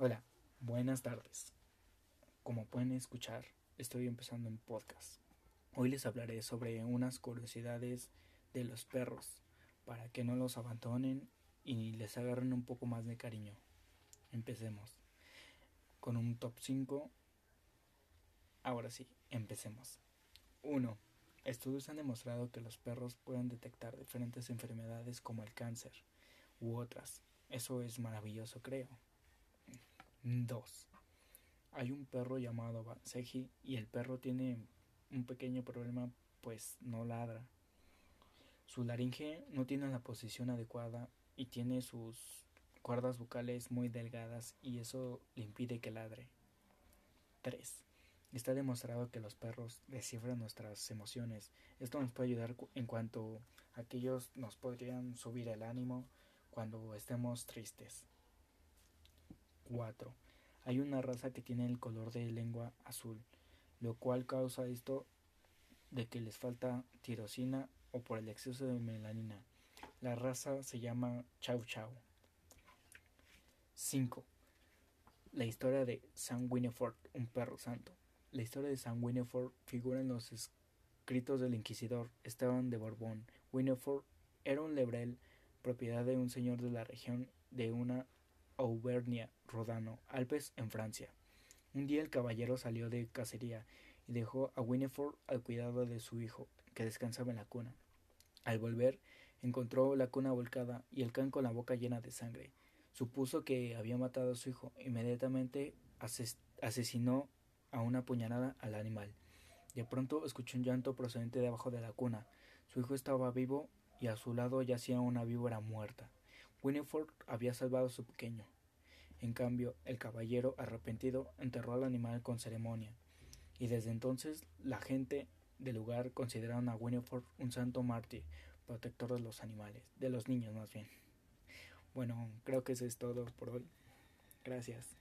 Hola, buenas tardes. Como pueden escuchar, estoy empezando un podcast. Hoy les hablaré sobre unas curiosidades de los perros para que no los abandonen y les agarren un poco más de cariño. Empecemos con un top 5. Ahora sí, empecemos. 1. Estudios han demostrado que los perros pueden detectar diferentes enfermedades como el cáncer u otras. Eso es maravilloso, creo. 2. Hay un perro llamado Banseji y el perro tiene un pequeño problema pues no ladra. Su laringe no tiene la posición adecuada y tiene sus cuerdas vocales muy delgadas y eso le impide que ladre. 3. Está demostrado que los perros descifran nuestras emociones. Esto nos puede ayudar en cuanto a que ellos nos podrían subir el ánimo cuando estemos tristes. 4. Hay una raza que tiene el color de lengua azul, lo cual causa esto de que les falta tirosina o por el exceso de melanina. La raza se llama Chau Chau. 5. La historia de San Winifred, un perro santo. La historia de San Winifred figura en los escritos del inquisidor Esteban de Borbón. Winifred era un lebrel, propiedad de un señor de la región de una Auvernia, Rodano, Alpes, en Francia. Un día el caballero salió de cacería y dejó a Winifred al cuidado de su hijo, que descansaba en la cuna. Al volver, encontró la cuna volcada y el can con la boca llena de sangre. Supuso que había matado a su hijo. Inmediatamente asesinó a una puñalada al animal. De pronto escuchó un llanto procedente de abajo de la cuna. Su hijo estaba vivo y a su lado yacía una víbora muerta. Winifred había salvado a su pequeño. En cambio, el caballero, arrepentido, enterró al animal con ceremonia, y desde entonces la gente del lugar consideraron a Winifred un santo mártir, protector de los animales, de los niños más bien. Bueno, creo que eso es todo por hoy. Gracias.